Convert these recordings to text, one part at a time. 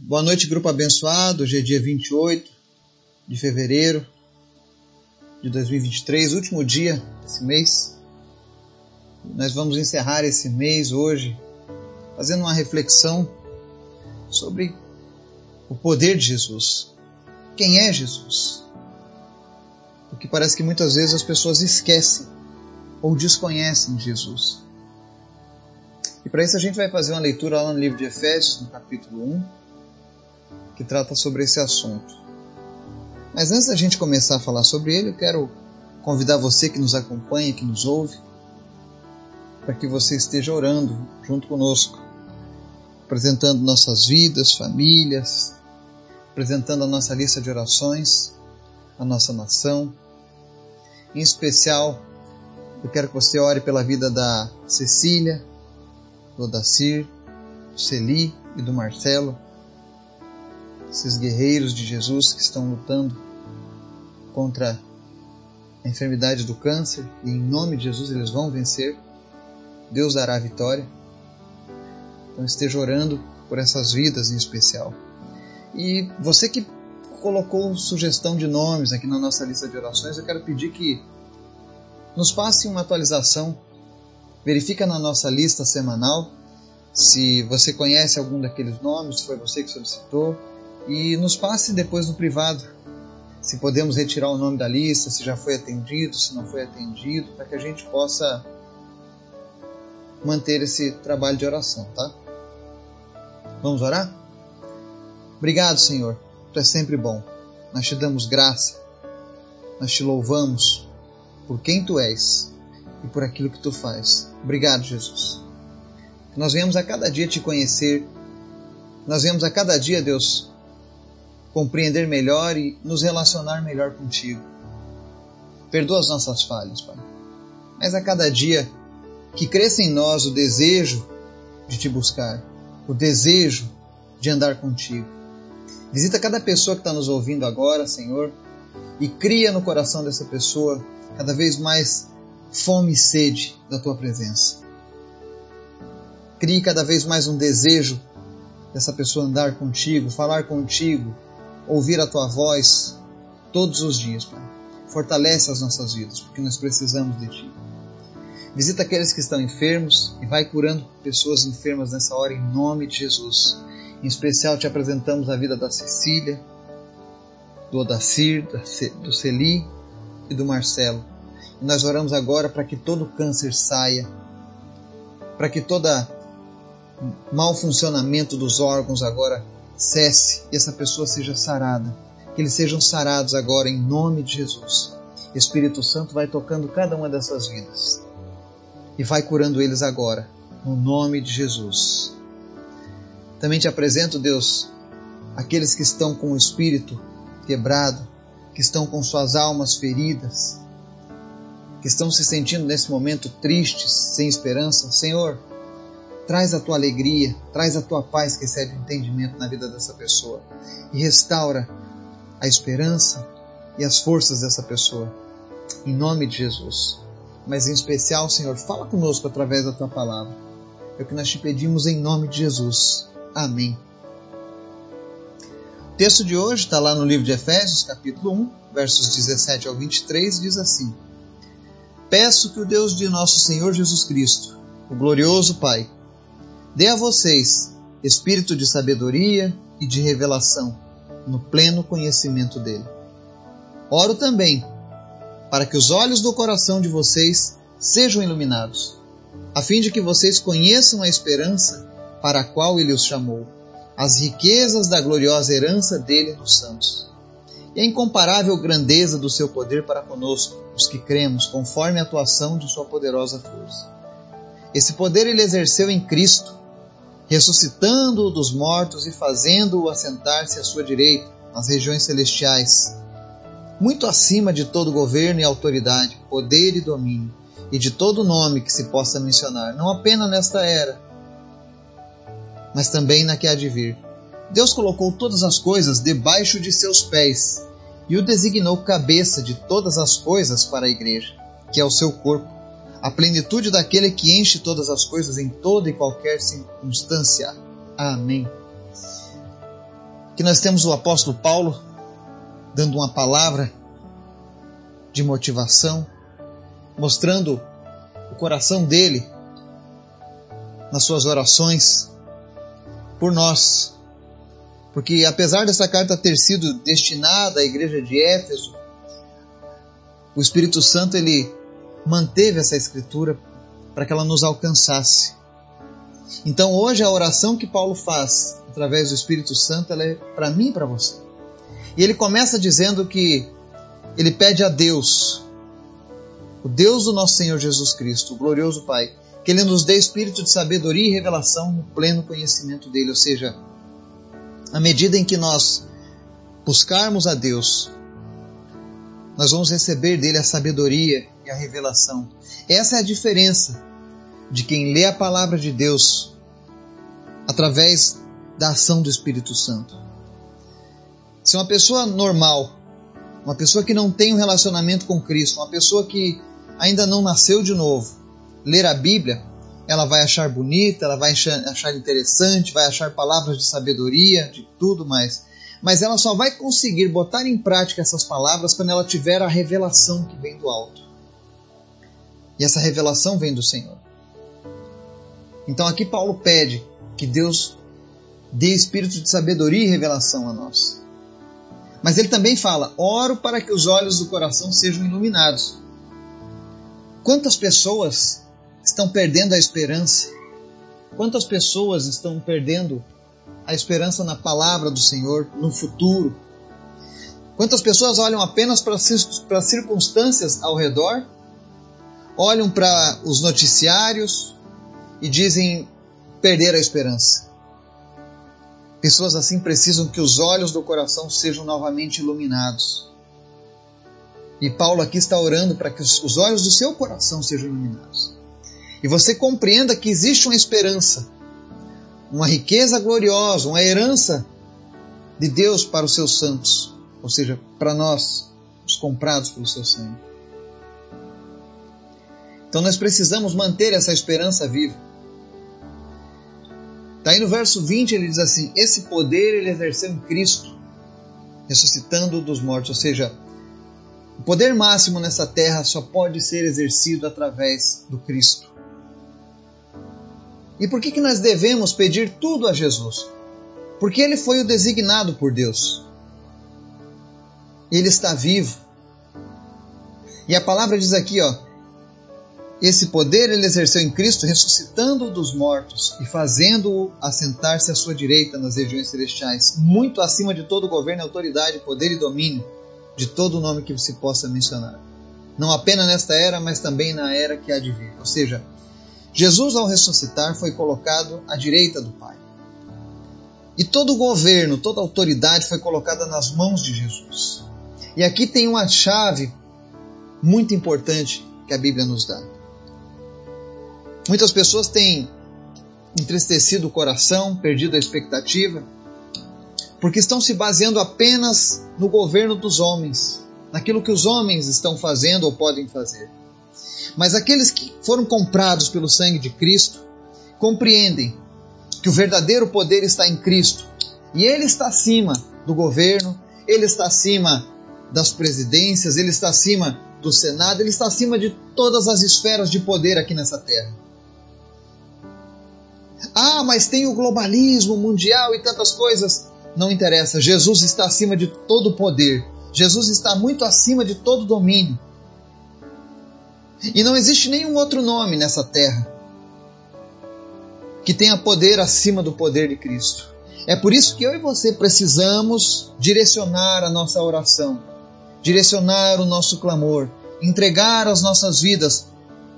Boa noite, grupo abençoado. Hoje é dia 28 de fevereiro de 2023, último dia desse mês. Nós vamos encerrar esse mês hoje fazendo uma reflexão sobre o poder de Jesus. Quem é Jesus? Porque parece que muitas vezes as pessoas esquecem ou desconhecem Jesus. E para isso a gente vai fazer uma leitura lá no livro de Efésios, no capítulo 1, que trata sobre esse assunto. Mas antes da gente começar a falar sobre ele, eu quero convidar você que nos acompanha, que nos ouve, para que você esteja orando junto conosco, apresentando nossas vidas, famílias, apresentando a nossa lista de orações, a nossa nação. Em especial, eu quero que você ore pela vida da Cecília, do Odacir, do Celi e do Marcelo esses guerreiros de Jesus que estão lutando contra a enfermidade do câncer e em nome de Jesus eles vão vencer. Deus dará a vitória. Então esteja orando por essas vidas em especial. E você que colocou sugestão de nomes aqui na nossa lista de orações, eu quero pedir que nos passe uma atualização. Verifica na nossa lista semanal se você conhece algum daqueles nomes, se foi você que solicitou e nos passe depois no privado se podemos retirar o nome da lista, se já foi atendido, se não foi atendido, para que a gente possa manter esse trabalho de oração, tá? Vamos orar? Obrigado, Senhor. Tu é sempre bom. Nós te damos graça. Nós te louvamos por quem tu és e por aquilo que tu faz. Obrigado, Jesus. Nós venhamos a cada dia te conhecer. Nós venhamos a cada dia, Deus, compreender melhor e nos relacionar melhor contigo. Perdoa as nossas falhas, Pai. Mas a cada dia que cresça em nós o desejo de te buscar, o desejo de andar contigo. Visita cada pessoa que está nos ouvindo agora, Senhor, e cria no coração dessa pessoa cada vez mais fome e sede da tua presença. Crie cada vez mais um desejo dessa pessoa andar contigo, falar contigo, ouvir a tua voz todos os dias, Pai. Fortalece as nossas vidas, porque nós precisamos de ti. Visita aqueles que estão enfermos e vai curando pessoas enfermas nessa hora em nome de Jesus. Em especial te apresentamos a vida da Cecília, do Odacir, do Celi e do Marcelo. E nós oramos agora para que todo câncer saia, para que todo mau funcionamento dos órgãos agora cesse e essa pessoa seja sarada. Que eles sejam sarados agora em nome de Jesus. Espírito Santo vai tocando cada uma dessas vidas e vai curando eles agora, no nome de Jesus. Também te apresento, Deus, aqueles que estão com o espírito quebrado, que estão com suas almas feridas, que estão se sentindo nesse momento tristes, sem esperança. Senhor, Traz a tua alegria, traz a tua paz que excede o entendimento na vida dessa pessoa e restaura a esperança e as forças dessa pessoa. Em nome de Jesus. Mas em especial, Senhor, fala conosco através da tua palavra. É o que nós te pedimos em nome de Jesus. Amém. O texto de hoje está lá no livro de Efésios, capítulo 1, versos 17 ao 23, diz assim: Peço que o Deus de nosso Senhor Jesus Cristo, o glorioso Pai, dê a vocês espírito de sabedoria e de revelação no pleno conhecimento dele. Oro também para que os olhos do coração de vocês sejam iluminados, a fim de que vocês conheçam a esperança para a qual ele os chamou, as riquezas da gloriosa herança dele nos santos, e a incomparável grandeza do seu poder para conosco, os que cremos, conforme a atuação de sua poderosa força. Esse poder ele exerceu em Cristo ressuscitando-o dos mortos e fazendo-o assentar-se à sua direita, nas regiões celestiais, muito acima de todo governo e autoridade, poder e domínio, e de todo nome que se possa mencionar, não apenas nesta era, mas também na que há de vir. Deus colocou todas as coisas debaixo de seus pés e o designou cabeça de todas as coisas para a igreja, que é o seu corpo a plenitude daquele que enche todas as coisas em toda e qualquer circunstância. Amém. que nós temos o apóstolo Paulo dando uma palavra de motivação, mostrando o coração dele nas suas orações por nós. Porque apesar dessa carta ter sido destinada à igreja de Éfeso, o Espírito Santo ele manteve essa escritura para que ela nos alcançasse. Então hoje a oração que Paulo faz através do Espírito Santo ela é para mim e para você. E ele começa dizendo que ele pede a Deus, o Deus do nosso Senhor Jesus Cristo, o glorioso Pai, que ele nos dê espírito de sabedoria e revelação no pleno conhecimento dele, ou seja, à medida em que nós buscarmos a Deus, nós vamos receber dele a sabedoria e a revelação. Essa é a diferença de quem lê a palavra de Deus através da ação do Espírito Santo. Se uma pessoa normal, uma pessoa que não tem um relacionamento com Cristo, uma pessoa que ainda não nasceu de novo, ler a Bíblia, ela vai achar bonita, ela vai achar interessante, vai achar palavras de sabedoria, de tudo mais. Mas ela só vai conseguir botar em prática essas palavras quando ela tiver a revelação que vem do alto. E essa revelação vem do Senhor. Então aqui Paulo pede que Deus dê espírito de sabedoria e revelação a nós. Mas ele também fala: oro para que os olhos do coração sejam iluminados. Quantas pessoas estão perdendo a esperança? Quantas pessoas estão perdendo a esperança na palavra do Senhor, no futuro? Quantas pessoas olham apenas para as circunstâncias ao redor, olham para os noticiários e dizem perder a esperança? Pessoas assim precisam que os olhos do coração sejam novamente iluminados. E Paulo aqui está orando para que os olhos do seu coração sejam iluminados. E você compreenda que existe uma esperança, uma riqueza gloriosa, uma herança de Deus para os seus santos, ou seja, para nós, os comprados pelo seu sangue. Então nós precisamos manter essa esperança viva. Daí no verso 20 ele diz assim: Esse poder ele exerceu em Cristo, ressuscitando dos mortos, ou seja, o poder máximo nessa terra só pode ser exercido através do Cristo. E por que, que nós devemos pedir tudo a Jesus? Porque ele foi o designado por Deus. Ele está vivo. E a palavra diz aqui, ó, esse poder ele exerceu em Cristo, ressuscitando-o dos mortos e fazendo-o assentar-se à sua direita nas regiões celestiais, muito acima de todo governo, autoridade, poder e domínio de todo nome que se possa mencionar. Não apenas nesta era, mas também na era que há de vir. Ou seja, Jesus, ao ressuscitar, foi colocado à direita do Pai. E todo o governo, toda a autoridade foi colocada nas mãos de Jesus. E aqui tem uma chave muito importante que a Bíblia nos dá. Muitas pessoas têm entristecido o coração, perdido a expectativa, porque estão se baseando apenas no governo dos homens, naquilo que os homens estão fazendo ou podem fazer. Mas aqueles que foram comprados pelo sangue de Cristo compreendem que o verdadeiro poder está em Cristo e ele está acima do governo, ele está acima das presidências, ele está acima do Senado, ele está acima de todas as esferas de poder aqui nessa terra. Ah, mas tem o globalismo mundial e tantas coisas não interessa. Jesus está acima de todo poder. Jesus está muito acima de todo domínio. E não existe nenhum outro nome nessa terra que tenha poder acima do poder de Cristo. É por isso que eu e você precisamos direcionar a nossa oração, direcionar o nosso clamor, entregar as nossas vidas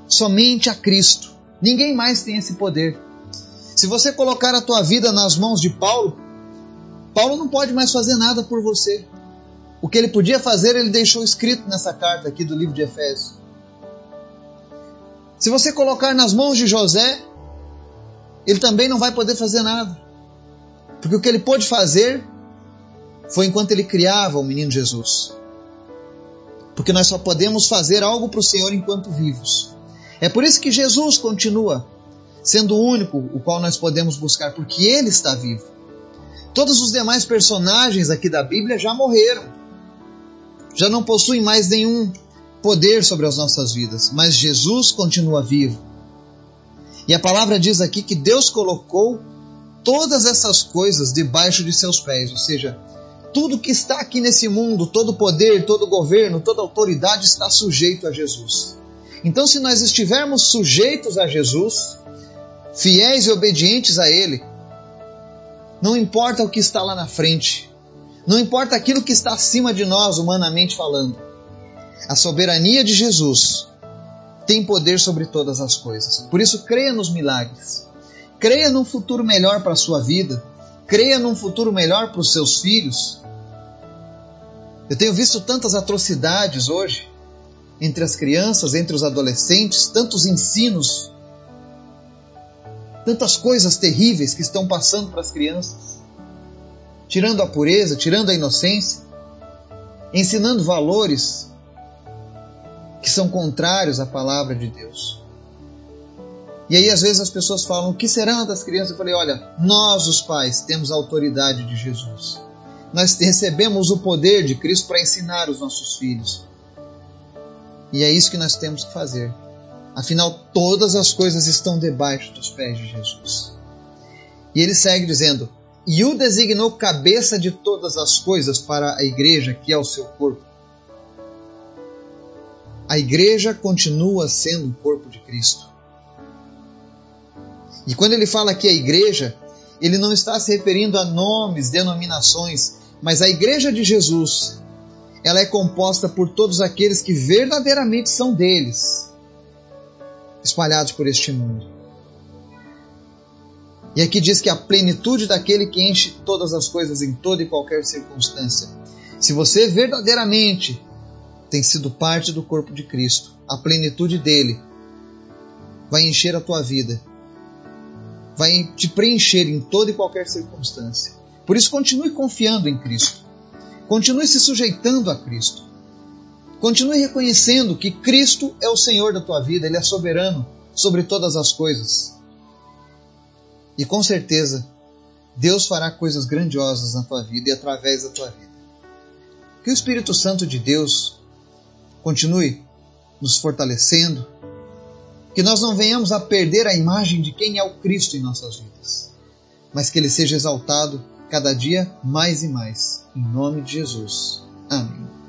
somente a Cristo. Ninguém mais tem esse poder. Se você colocar a tua vida nas mãos de Paulo, Paulo não pode mais fazer nada por você. O que ele podia fazer, ele deixou escrito nessa carta aqui do livro de Efésios. Se você colocar nas mãos de José, ele também não vai poder fazer nada. Porque o que ele pôde fazer foi enquanto ele criava o menino Jesus. Porque nós só podemos fazer algo para o Senhor enquanto vivos. É por isso que Jesus continua sendo o único o qual nós podemos buscar, porque ele está vivo. Todos os demais personagens aqui da Bíblia já morreram. Já não possuem mais nenhum poder sobre as nossas vidas, mas Jesus continua vivo. E a palavra diz aqui que Deus colocou todas essas coisas debaixo de seus pés, ou seja, tudo que está aqui nesse mundo, todo poder, todo governo, toda autoridade está sujeito a Jesus. Então, se nós estivermos sujeitos a Jesus, fiéis e obedientes a Ele, não importa o que está lá na frente, não importa aquilo que está acima de nós, humanamente falando, a soberania de Jesus tem poder sobre todas as coisas. Por isso, creia nos milagres, creia num futuro melhor para a sua vida, creia num futuro melhor para os seus filhos. Eu tenho visto tantas atrocidades hoje entre as crianças, entre os adolescentes, tantos ensinos, tantas coisas terríveis que estão passando para as crianças, tirando a pureza, tirando a inocência, ensinando valores que são contrários à palavra de Deus. E aí, às vezes, as pessoas falam: o que será das crianças? Eu falei: olha, nós, os pais, temos a autoridade de Jesus. Nós recebemos o poder de Cristo para ensinar os nossos filhos. E é isso que nós temos que fazer. Afinal, todas as coisas estão debaixo dos pés de Jesus. E ele segue dizendo: E o designou cabeça de todas as coisas para a igreja, que é o seu corpo. A igreja continua sendo o corpo de Cristo. E quando ele fala aqui a igreja, ele não está se referindo a nomes, denominações, mas a igreja de Jesus, ela é composta por todos aqueles que verdadeiramente são deles, espalhados por este mundo. E aqui diz que a plenitude daquele que enche todas as coisas em toda e qualquer circunstância. Se você verdadeiramente tem sido parte do corpo de Cristo, a plenitude dele vai encher a tua vida, vai te preencher em toda e qualquer circunstância. Por isso, continue confiando em Cristo. Continue se sujeitando a Cristo. Continue reconhecendo que Cristo é o Senhor da tua vida, Ele é soberano sobre todas as coisas. E com certeza, Deus fará coisas grandiosas na tua vida e através da tua vida. Que o Espírito Santo de Deus continue nos fortalecendo, que nós não venhamos a perder a imagem de quem é o Cristo em nossas vidas, mas que Ele seja exaltado cada dia mais e mais. Em nome de Jesus. Amém.